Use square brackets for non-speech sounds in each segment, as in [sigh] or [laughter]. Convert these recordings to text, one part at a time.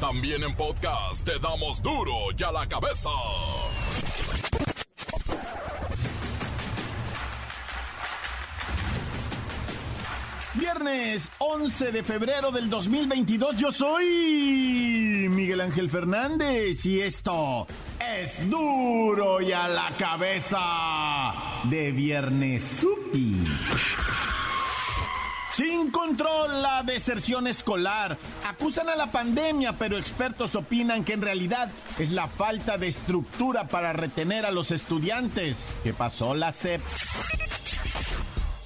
También en podcast te damos duro y a la cabeza. Viernes 11 de febrero del 2022 yo soy Miguel Ángel Fernández y esto es duro y a la cabeza de Viernes Supi. Sin control la deserción escolar. Acusan a la pandemia, pero expertos opinan que en realidad es la falta de estructura para retener a los estudiantes. ¿Qué pasó la SEP?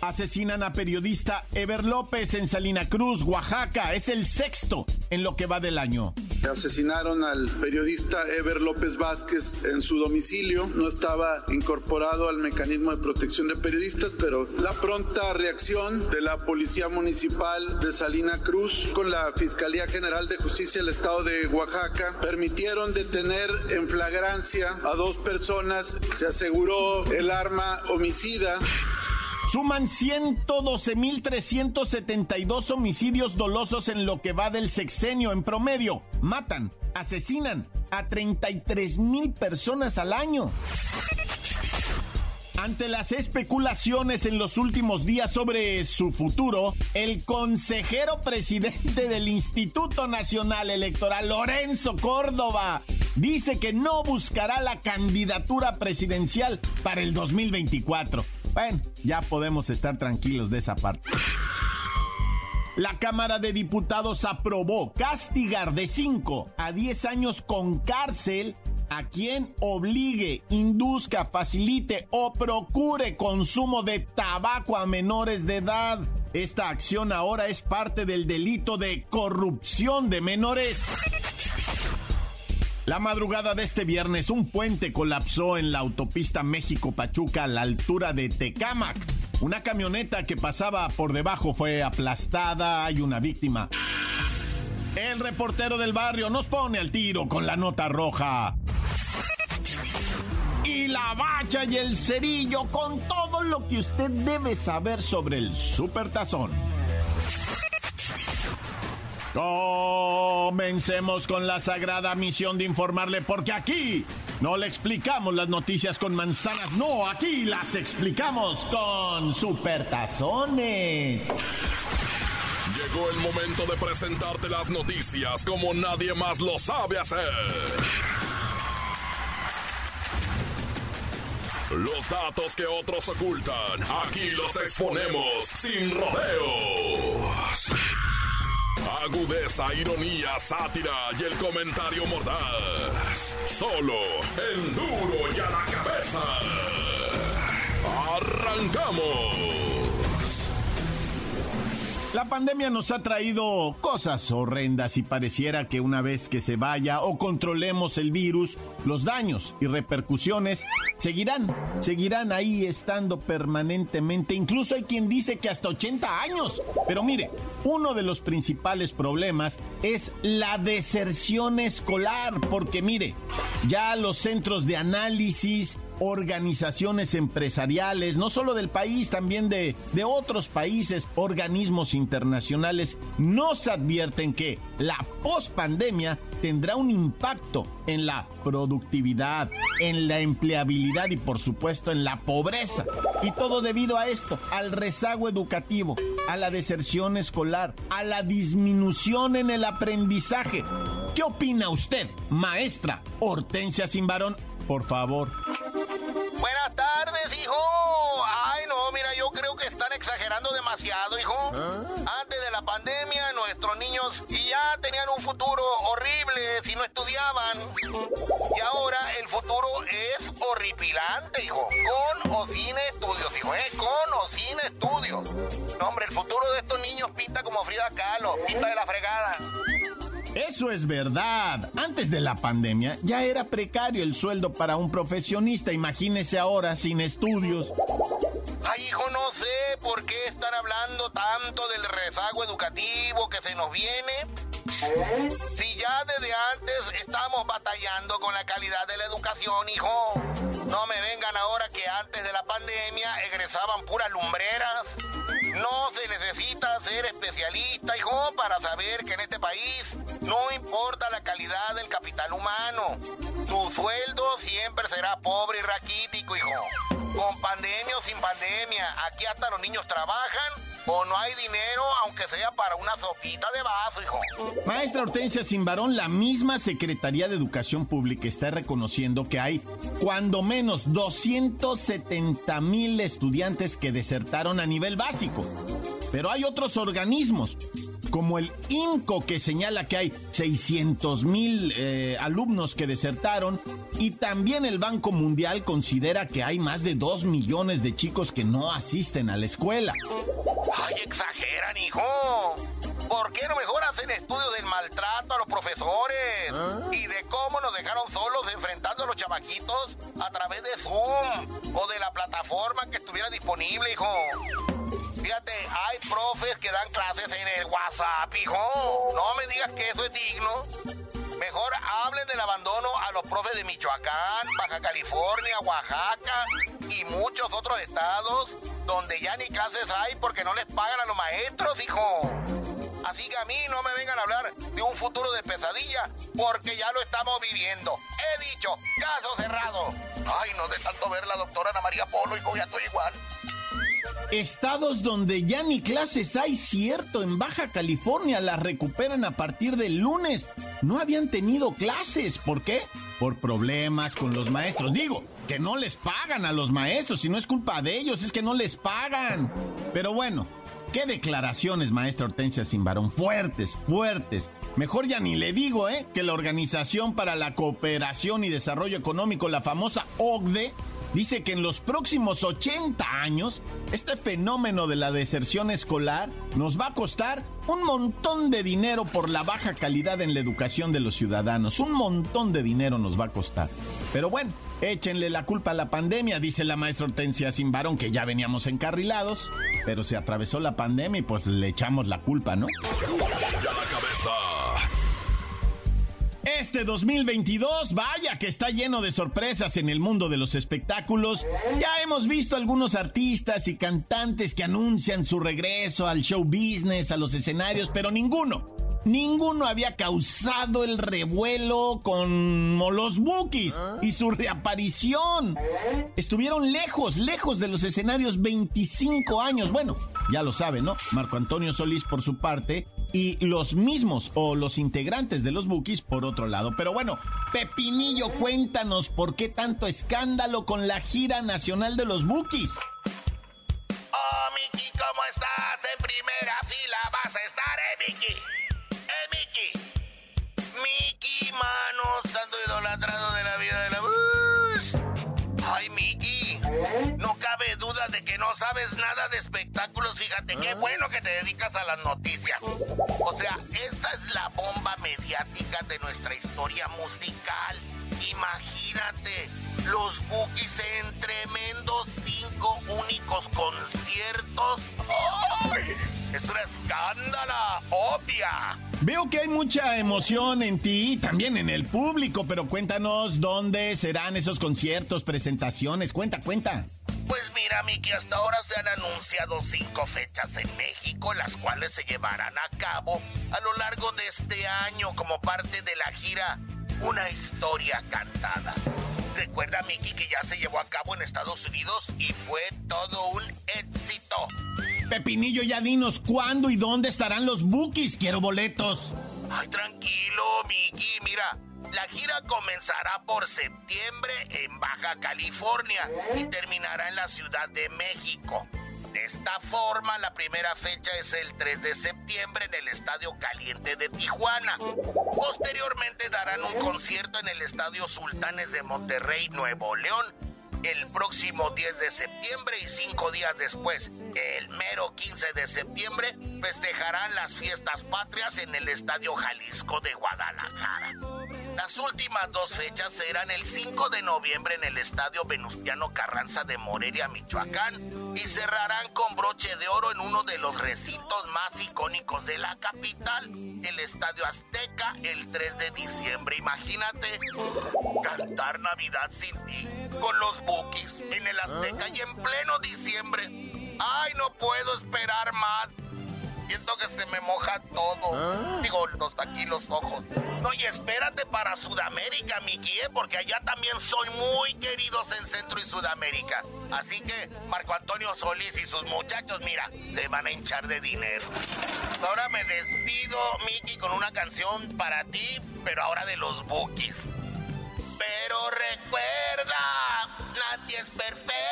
Asesinan a periodista Ever López en Salina Cruz, Oaxaca. Es el sexto en lo que va del año. Asesinaron al periodista Ever López Vázquez en su domicilio. No estaba incorporado al mecanismo de protección de periodistas, pero la pronta reacción de la Policía Municipal de Salina Cruz con la Fiscalía General de Justicia del Estado de Oaxaca permitieron detener en flagrancia a dos personas. Se aseguró el arma homicida. Suman 112.372 homicidios dolosos en lo que va del sexenio en promedio. Matan, asesinan a 33.000 personas al año. Ante las especulaciones en los últimos días sobre su futuro, el consejero presidente del Instituto Nacional Electoral, Lorenzo Córdoba, dice que no buscará la candidatura presidencial para el 2024. Bueno, ya podemos estar tranquilos de esa parte. La Cámara de Diputados aprobó castigar de 5 a 10 años con cárcel a quien obligue, induzca, facilite o procure consumo de tabaco a menores de edad. Esta acción ahora es parte del delito de corrupción de menores. La madrugada de este viernes, un puente colapsó en la autopista México-Pachuca a la altura de Tecámac. Una camioneta que pasaba por debajo fue aplastada, hay una víctima. El reportero del barrio nos pone al tiro con la nota roja. Y la bacha y el cerillo con todo lo que usted debe saber sobre el supertazón. Comencemos con la sagrada misión de informarle, porque aquí no le explicamos las noticias con manzanas, no, aquí las explicamos con supertazones. Llegó el momento de presentarte las noticias como nadie más lo sabe hacer. Los datos que otros ocultan, aquí los exponemos sin rodeos. Agudeza, ironía, sátira y el comentario mordaz. Solo el duro y a la cabeza. ¡Arrancamos! La pandemia nos ha traído cosas horrendas y pareciera que una vez que se vaya o controlemos el virus, los daños y repercusiones seguirán, seguirán ahí estando permanentemente. Incluso hay quien dice que hasta 80 años. Pero mire, uno de los principales problemas es la deserción escolar, porque mire, ya los centros de análisis, organizaciones empresariales, no solo del país, también de, de otros países, organismos internacionales, nos advierten que la pospandemia tendrá un impacto en la productividad, en la empleabilidad y por supuesto en la pobreza. Y todo debido a esto, al rezago educativo, a la deserción escolar, a la disminución en el aprendizaje. ¿Qué opina usted, maestra Hortensia Simbarón? Por favor. Buenas tardes, hijo. Ay, no, mira, yo creo que están exagerando demasiado, hijo. Antes de la pandemia, nuestros niños ya tenían un futuro horrible si no estudiaban. Y ahora el futuro es horripilante, hijo. Con o sin estudios, hijo, ¿eh? Con o sin estudios. No, hombre, el futuro de estos niños pinta como Frida Kahlo, pinta de la fregada. Eso es verdad. Antes de la pandemia ya era precario el sueldo para un profesionista. Imagínese ahora sin estudios. Ay, hijo, no sé por qué están hablando tanto del rezago educativo que se nos viene. Si ya desde antes estamos batallando con la calidad de la educación, hijo. No me vengan ahora que antes de la pandemia egresaban puras lumbreras. No se necesita ser especialista, hijo, para saber que en este país No importa la calidad del capital humano. Tu sueldo siempre será pobre y raquítico, hijo. Con pandemia o sin pandemia, aquí hasta los niños trabajan o no hay dinero, aunque sea para una sopita de vaso, hijo. Maestra Hortensia Simbarón, la misma Secretaría de Educación Pública está reconociendo que hay cuando menos 270 mil estudiantes que desertaron a nivel básico. Pero hay otros organismos, como el INCO, que señala que hay 600 mil eh, alumnos que desertaron, y también el Banco Mundial considera que hay más de 2 millones de chicos que no asisten a la escuela. ¡Ay, exageran, hijo! ¿Por qué no mejor hacen estudios del maltrato a los profesores? Y de cómo nos dejaron solos enfrentando a los chamaquitos a través de Zoom o de la plataforma que estuviera disponible, hijo. Fíjate, hay profes que dan clases en el WhatsApp, hijo. No me digas que eso es digno. Mejor hablen del abandono a los profes de Michoacán, Baja California, Oaxaca y muchos otros estados donde ya ni clases hay porque no les pagan a los maestros, hijo. Así que a mí no me vengan a hablar de un futuro de pesadilla porque ya lo estamos viviendo. He dicho, caso cerrado. Ay, no de tanto ver la doctora Ana María Polo, hijo, ya estoy igual. Estados donde ya ni clases hay, cierto, en Baja California las recuperan a partir del lunes. No habían tenido clases, ¿por qué? Por problemas con los maestros. Digo, que no les pagan a los maestros, si no es culpa de ellos, es que no les pagan. Pero bueno, qué declaraciones, maestra Hortensia Simbarón, fuertes, fuertes. Mejor ya ni le digo, ¿eh? Que la Organización para la Cooperación y Desarrollo Económico, la famosa OCDE, dice que en los próximos 80 años, este fenómeno de la deserción escolar nos va a costar un montón de dinero por la baja calidad en la educación de los ciudadanos. Un montón de dinero nos va a costar. Pero bueno, échenle la culpa a la pandemia, dice la maestra Hortensia Simbarón, que ya veníamos encarrilados, pero se atravesó la pandemia y pues le echamos la culpa, ¿no? Este 2022, vaya que está lleno de sorpresas en el mundo de los espectáculos. Ya hemos visto algunos artistas y cantantes que anuncian su regreso al show business, a los escenarios, pero ninguno, ninguno había causado el revuelo con los Bookies y su reaparición. Estuvieron lejos, lejos de los escenarios 25 años. Bueno, ya lo saben, ¿no? Marco Antonio Solís por su parte y los mismos o los integrantes de los Bookies por otro lado. Pero bueno, Pepinillo, cuéntanos por qué tanto escándalo con la gira nacional de los Bookies. Oh, Miki, ¿cómo estás? En primera fila vas a estar, ¿eh, Miki? ¿Eh, Miki? Miki, mano, santo idolatrado de la vida de la bus. Ay, Miki, no cabe duda de que no sabes nada de espectáculos. Fíjate, qué bueno que te dedicas a las noticias. O sea, esta es la bomba mediática de nuestra historia musical. Imagínate, los Bookies en tremendos cinco únicos conciertos. ¡Ay! Es una escándala, obvia. Veo que hay mucha emoción en ti y también en el público, pero cuéntanos dónde serán esos conciertos, presentaciones. Cuenta, cuenta. Pues mira, Miki, hasta ahora se han anunciado cinco fechas en México, las cuales se llevarán a cabo a lo largo de este año como parte de la gira Una historia cantada. Recuerda, Miki, que ya se llevó a cabo en Estados Unidos y fue todo un éxito. Pepinillo, ya dinos cuándo y dónde estarán los Bookies. Quiero boletos. Ay, tranquilo, Miki, mira. La gira comenzará por septiembre en Baja California y terminará en la Ciudad de México. De esta forma, la primera fecha es el 3 de septiembre en el Estadio Caliente de Tijuana. Posteriormente darán un concierto en el Estadio Sultanes de Monterrey, Nuevo León, el próximo 10 de septiembre y cinco días después, el mero 15 de septiembre, festejarán las fiestas patrias en el Estadio Jalisco de Guadalajara. Las últimas dos fechas serán el 5 de noviembre en el Estadio Venustiano Carranza de Morelia, Michoacán, y cerrarán con broche de oro en uno de los recintos más icónicos de la capital, el Estadio Azteca, el 3 de diciembre. Imagínate cantar Navidad sin ti con los Bookies en el Azteca y en pleno diciembre. ¡Ay, no puedo esperar más! Siento que se me moja todo. Digo, los aquí los ojos. No, y espérate para Sudamérica, Miki, ¿eh? porque allá también son muy queridos en Centro y Sudamérica. Así que Marco Antonio Solís y sus muchachos, mira, se van a hinchar de dinero. Ahora me despido, Miki, con una canción para ti, pero ahora de los Bookies. Pero recuerda, nadie es perfecto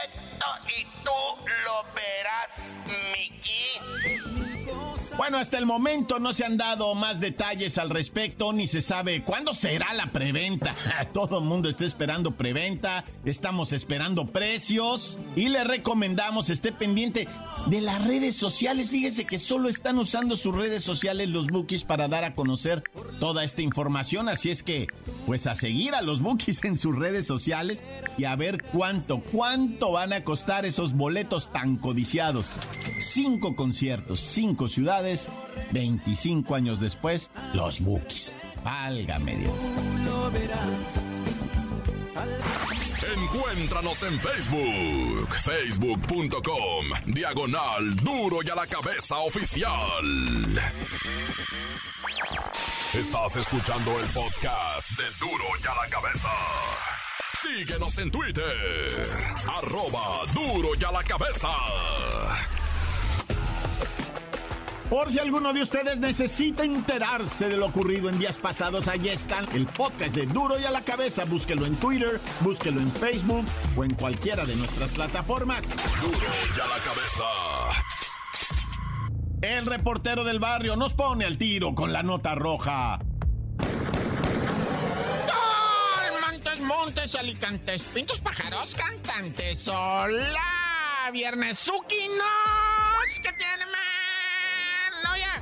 Bueno, hasta el momento no se han dado más detalles al respecto, ni se sabe cuándo será la preventa. [laughs] Todo el mundo está esperando preventa, estamos esperando precios y le recomendamos esté pendiente de las redes sociales. Fíjese que solo están usando sus redes sociales los bookies para dar a conocer toda esta información, así es que pues a seguir a los bookies en sus redes sociales y a ver cuánto, cuánto van a costar esos boletos tan codiciados. Cinco conciertos, cinco ciudades 25 años después, los Bookies. Válgame Dios. Encuéntranos en Facebook, facebook.com, diagonal duro y a la cabeza oficial. Estás escuchando el podcast de duro y a la cabeza. Síguenos en Twitter, arroba duro y a la cabeza. Por si alguno de ustedes necesita enterarse de lo ocurrido en días pasados, allí están el podcast de Duro y a la cabeza. Búsquelo en Twitter, búsquelo en Facebook o en cualquiera de nuestras plataformas. Duro y a la cabeza. El reportero del barrio nos pone al tiro con la nota roja. Montes, montes, alicantes, pintos, pájaros, cantantes. Hola, viernes, zuquinos. ¿Qué tiene,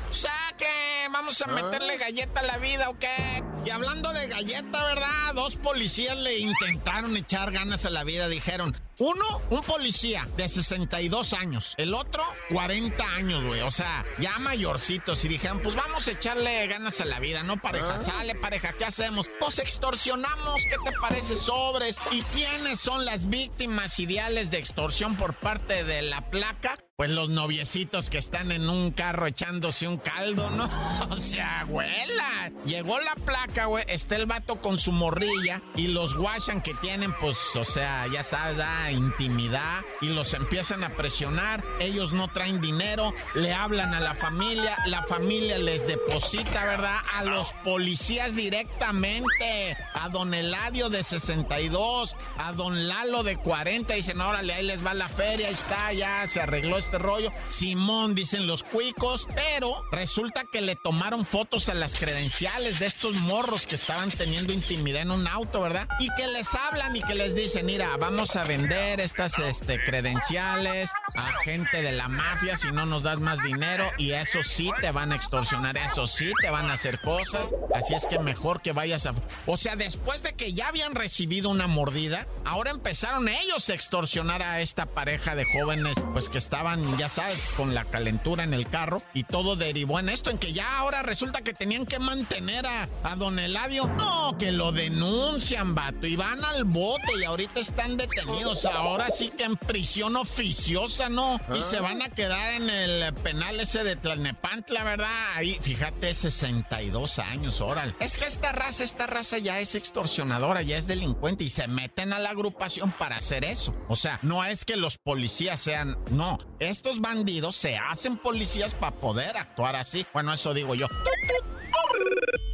man? Oye, saque, vamos a meterle galleta a la vida, ¿o qué? Y hablando de galleta, ¿verdad? Dos policías le intentaron echar ganas a la vida, dijeron. Uno, un policía de 62 años. El otro, 40 años, güey. O sea, ya mayorcitos. Y dijeron, pues vamos a echarle ganas a la vida, ¿no, pareja? Sale, pareja, ¿qué hacemos? Pues extorsionamos, ¿qué te parece? Sobres. ¿Y quiénes son las víctimas ideales de extorsión por parte de la placa? Pues los noviecitos que están en un carro echándose un caldo, ¿no? [laughs] O sea, abuela. Llegó la placa, Está el vato con su morrilla y los guachan que tienen, pues, o sea, ya sabes, intimidad y los empiezan a presionar. Ellos no traen dinero, le hablan a la familia, la familia les deposita, ¿verdad? A los policías directamente, a don Eladio de 62, a don Lalo de 40. Dicen, órale, ahí les va la feria, ahí está, ya se arregló este rollo. Simón, dicen los cuicos, pero resulta que le tomaron fotos a las credenciales de estos morros que estaban teniendo intimidad en un auto, ¿verdad? Y que les hablan y que les dicen, mira, vamos a vender estas este, credenciales a gente de la mafia si no nos das más dinero y eso sí te van a extorsionar, eso sí te van a hacer cosas. Así es que mejor que vayas a... O sea, después de que ya habían recibido una mordida, ahora empezaron ellos a extorsionar a esta pareja de jóvenes, pues que estaban, ya sabes, con la calentura en el carro y todo derivó en esto, en que ya ahora resulta que tenían que mantener a, a don Eladio. No, que lo denuncian, vato, y van al bote y ahorita están detenidos. Ahora sí que en prisión oficiosa, ¿no? Y se van a quedar en el penal ese de Tlalnepantla, ¿verdad? Ahí, fíjate, 62 años, órale. Es que esta raza, esta raza ya es extorsionadora, ya es delincuente y se meten a la agrupación para hacer eso. O sea, no es que los policías sean, no, estos bandidos se hacen policías para poder actuar así. Bueno, eso digo yo.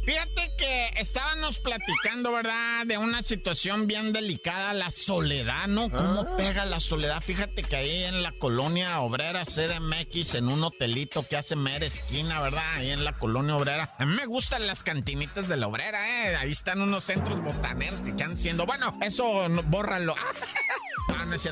Fíjate que estábamos platicando, ¿verdad? De una situación bien delicada, la soledad, ¿no? ¿Cómo pega la soledad? Fíjate que ahí en la colonia obrera CDMX, en un hotelito que hace mera esquina, ¿verdad? Ahí en la colonia obrera. A mí me gustan las cantinitas de la obrera, ¿eh? Ahí están unos centros botaneros que están siendo. Bueno, eso no, bórralo. [laughs]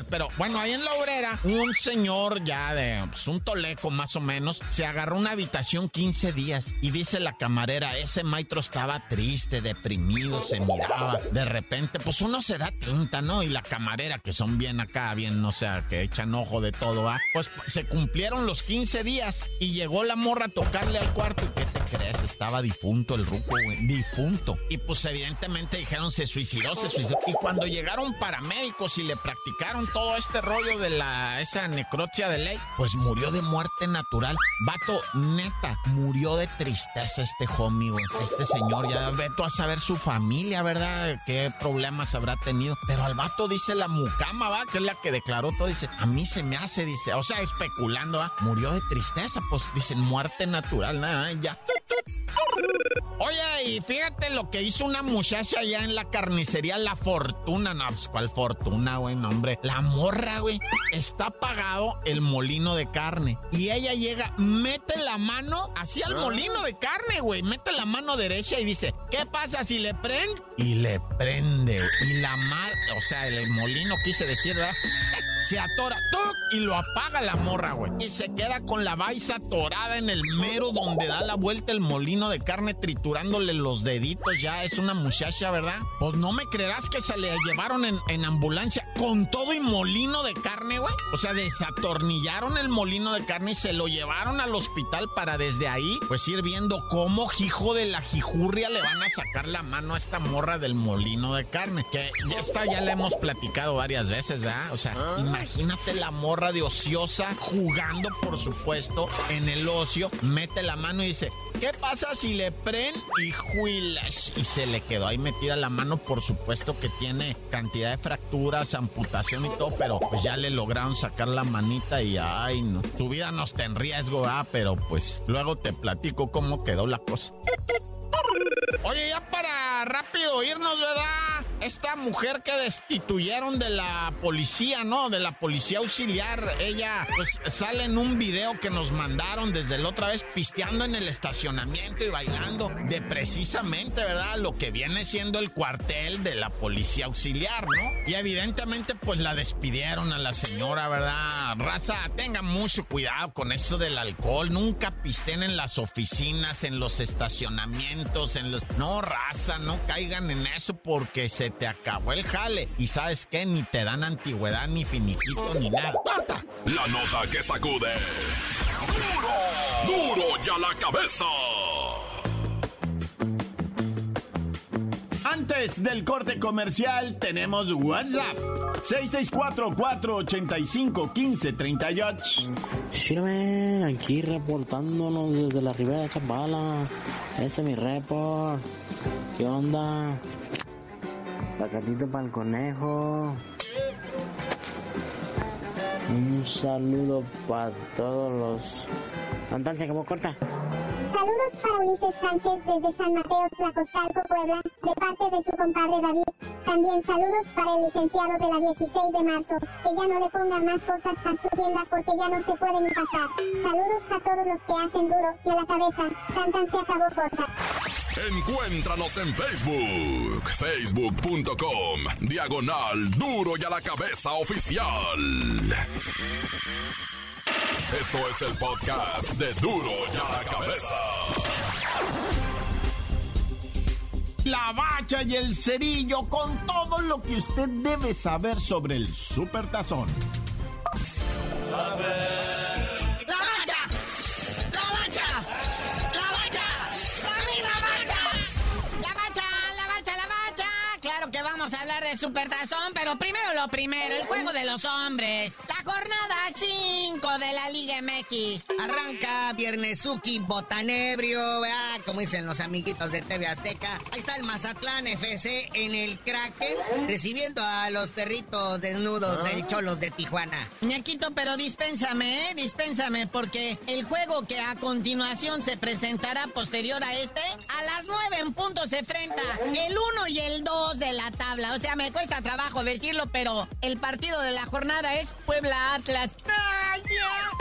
Pero bueno, ahí en la obrera, un señor ya de pues, un toleco más o menos, se agarró una habitación 15 días y dice la camarera, ese maestro estaba triste, deprimido, se miraba. De repente, pues uno se da tinta, ¿no? Y la camarera, que son bien acá, bien, no sé, que echan ojo de todo, ¿ah? Pues se cumplieron los 15 días y llegó la morra a tocarle al cuarto y ¿qué te crees? Estaba difunto el ruco, güey. Difunto. Y pues evidentemente dijeron se suicidó, se suicidó. Y cuando llegaron paramédicos y le practicaron todo este rollo de la esa necrocia de ley, pues murió de muerte natural. Vato, neta, murió de tristeza este homie, güey. Este señor, ya veto a saber su familia, ¿verdad? Qué problemas habrá tenido. Pero al vato dice la mucama, va, que es la que declaró todo, dice, a mí se me hace, dice, o sea, especulando, ¿va? Murió de tristeza, pues dicen muerte natural, nada, ya. Oye, y fíjate lo que hizo una muchacha allá en la carnicería La Fortuna. No, pues, ¿cuál fortuna, güey? No, hombre. La morra, güey. Está apagado el molino de carne. Y ella llega, mete la mano hacia el molino de carne, güey. Mete la mano derecha y dice, ¿qué pasa si le prende? Y le prende. Y la madre, o sea, el molino quise decir, ¿verdad? Se atora ¡tuc! y lo apaga la morra, güey. Y se queda con la baisa atorada en el mero donde da la vuelta el molino de carne triturándole los deditos. Ya es una muchacha, ¿verdad? Pues no me creerás que se le llevaron en, en ambulancia con todo y molino de carne, güey. O sea, desatornillaron el molino de carne y se lo llevaron al hospital para desde ahí, pues ir viendo cómo hijo de la jijurria le van a sacar la mano a esta morra del molino de carne. Que ya está, ya le hemos platicado varias veces, ¿verdad? O sea, Imagínate la morra de ociosa jugando, por supuesto, en el ocio. Mete la mano y dice, ¿qué pasa si le prende y juilas? Y se le quedó ahí metida la mano, por supuesto que tiene cantidad de fracturas, amputación y todo, pero pues ya le lograron sacar la manita y ay, no. Su vida no está en riesgo, ah, pero pues luego te platico cómo quedó la cosa. Oye, ya para rápido irnos, ¿verdad? Esta mujer que destituyeron de la policía, ¿no? De la policía auxiliar, ella pues sale en un video que nos mandaron desde la otra vez pisteando en el estacionamiento y bailando de precisamente, ¿verdad? Lo que viene siendo el cuartel de la policía auxiliar, ¿no? Y evidentemente pues la despidieron a la señora, ¿verdad? Raza, tengan mucho cuidado con eso del alcohol, nunca pisten en las oficinas, en los estacionamientos, en los... No, raza, no caigan en eso porque se te acabó el jale. Y sabes qué, ni te dan antigüedad, ni finiquito, ni nada. La nota que sacude. ¡Duro! ¡Duro ya la cabeza! Antes del corte comercial tenemos WhatsApp. 664-485-1538. Sírame, aquí reportándonos desde la ribera de Chapala. Ese es mi report. ¿Qué onda? Sacatito para el conejo. Un saludo para todos los... Tantan, se corta. Saludos para Ulises Sánchez desde San Mateo, Tlacostalco, Puebla, de parte de su compadre David. También saludos para el licenciado de la 16 de marzo, que ya no le ponga más cosas a su tienda porque ya no se puede ni pasar. Saludos a todos los que hacen duro y a la cabeza. Tantan se acabó corta. Encuéntranos en Facebook, facebook.com, diagonal duro y a la cabeza oficial. Esto es el podcast de duro y a la cabeza. La bacha y el cerillo con todo lo que usted debe saber sobre el supertazón. ¡La vamos a hablar de Supertazón, pero primero lo primero, el juego de los hombres. La jornada 5 de la Liga MX. Arranca Viernesuki Botanebrio, ¿verdad? Como dicen los amiguitos de TV Azteca. Ahí está el Mazatlán FC en el Kraken, recibiendo a los perritos desnudos del Cholos de Tijuana. Ñaquito, pero dispénsame, ¿eh? Dispénsame, porque el juego que a continuación se presentará posterior a este, a las 9 en punto se enfrenta el 1 y el 2 de la tabla. O sea, me cuesta trabajo decirlo, pero el partido de la jornada es Puebla Atlas.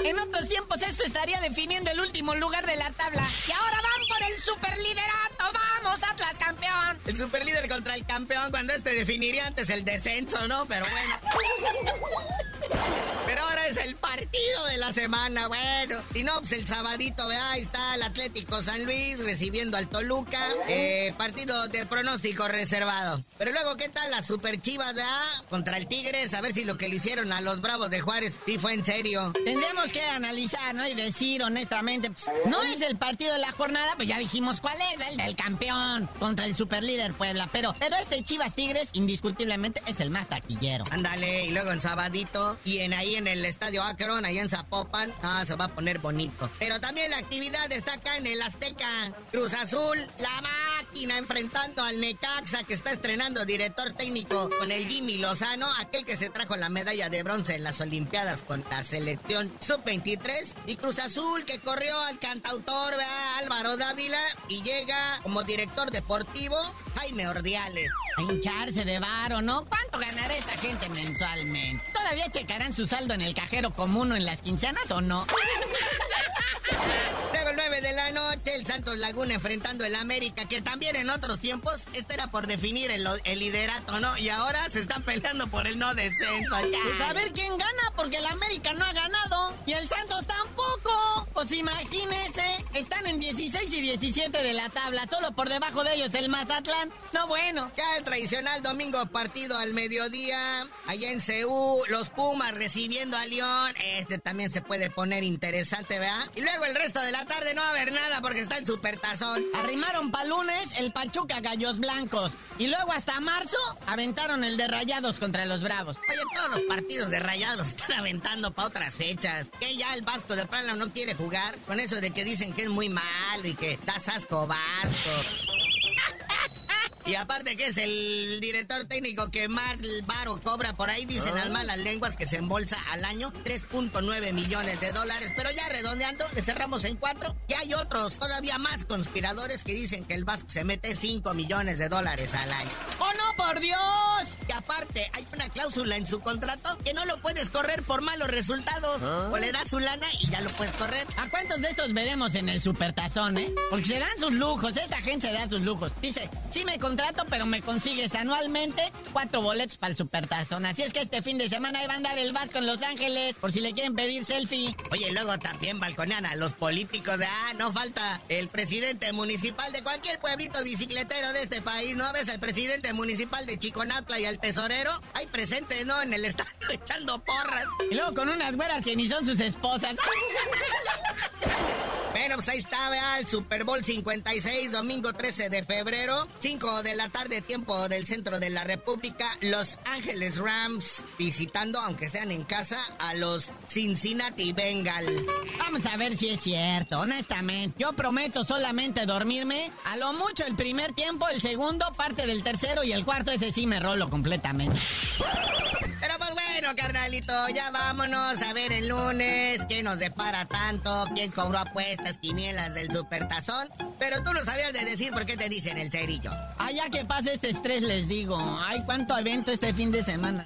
En otros tiempos esto estaría definiendo el último lugar de la tabla. Y ahora van por el superliderato. ¡Vamos, Atlas campeón! El superlíder contra el campeón, cuando este definiría antes el descenso, ¿no? Pero bueno. [laughs] Pero ahora es el partido de la semana, bueno. Si no, pues el sabadito, vea, ahí está el Atlético San Luis recibiendo al Toluca. Eh, partido de pronóstico reservado. Pero luego, ¿qué tal las super chivas, vea? Contra el Tigres, a ver si lo que le hicieron a los Bravos de Juárez sí fue en serio. Tendremos que analizar, ¿no? Y decir honestamente, pues, no es el partido de la jornada, pues ya dijimos cuál es, el del campeón contra el superlíder Puebla. Pero, pero este Chivas Tigres, indiscutiblemente, es el más taquillero. Ándale, y luego en sabadito, y en ahí en el estadio Akron, ahí en Zapopan, ah, se va a poner bonito. Pero también la actividad está acá en el Azteca. Cruz Azul, la máquina enfrentando al Necaxa, que está estrenando director técnico con el Jimmy Lozano, aquel que se trajo la medalla de bronce en las Olimpiadas con la selección sub-23. Y Cruz Azul, que corrió al cantautor Álvaro Dávila y llega como director deportivo Jaime Ordiales. A hincharse de varo, ¿no? ¿Cuánto ganará esta gente mensualmente? ¿Todavía checarán su saldo en el cajero común o en las quincenas o no? [laughs] la noche, el Santos Laguna enfrentando el América, que también en otros tiempos, este era por definir el, liderato, ¿no? Y ahora se están peleando por el no descenso. Pues a ver quién gana, porque el América no ha ganado y el Santos tampoco. Pues imagínense, están en 16 y 17 de la tabla, solo por debajo de ellos el Mazatlán. No bueno. Ya el tradicional domingo partido al mediodía, allá en Ceú, los Pumas recibiendo a León. Este también se puede poner interesante, ¿verdad? Y luego el resto de la tarde no va a haber nada porque está el supertazón. Arrimaron pa' lunes el Pachuca Gallos Blancos. Y luego hasta marzo aventaron el de Rayados contra los Bravos. Oye, todos los partidos de Rayados [laughs] están aventando para otras fechas. Que ya el Vasco de Plano no quiere jugar con eso de que dicen que es muy malo y que das asco Vasco. Y aparte que es el director técnico que más varo cobra por ahí, dicen las ah. malas lenguas que se embolsa al año 3.9 millones de dólares. Pero ya redondeando, le cerramos en cuatro. Y hay otros, todavía más conspiradores que dicen que el Vasco se mete 5 millones de dólares al año. ¡Oh no, por Dios! Aparte, hay una cláusula en su contrato que no lo puedes correr por malos resultados. ¿Ah? O le das su lana y ya lo puedes correr. ¿A cuántos de estos veremos en el supertazón, eh? Porque se dan sus lujos, esta gente se da sus lujos. Dice, sí me contrato, pero me consigues anualmente cuatro boletos para el Supertazón. Así es que este fin de semana ahí va a andar el Vasco en Los Ángeles, por si le quieren pedir selfie. Oye, luego también balconean a los políticos. De, ah, no falta el presidente municipal de cualquier pueblito bicicletero de este país, ¿no? ¿Ves al presidente municipal de Chiconatla y al tesorero? Hay presentes, ¿no? En el estadio [laughs] echando porras. Y luego con unas güeras que ni son sus esposas. [laughs] Bueno, pues ahí está, el Super Bowl 56, domingo 13 de febrero, 5 de la tarde, tiempo del centro de la República. Los Ángeles Rams visitando, aunque sean en casa, a los Cincinnati Bengal. Vamos a ver si es cierto, honestamente. Yo prometo solamente dormirme. A lo mucho el primer tiempo, el segundo, parte del tercero y el cuarto, ese sí me rolo completamente. Bueno, carnalito, ya vámonos a ver el lunes qué nos depara tanto, quién cobró apuestas, quinielas del supertazón. Pero tú no sabías de decir por qué te dicen el cerillo. Ya que pasa este estrés, les digo. Ay, cuánto evento este fin de semana.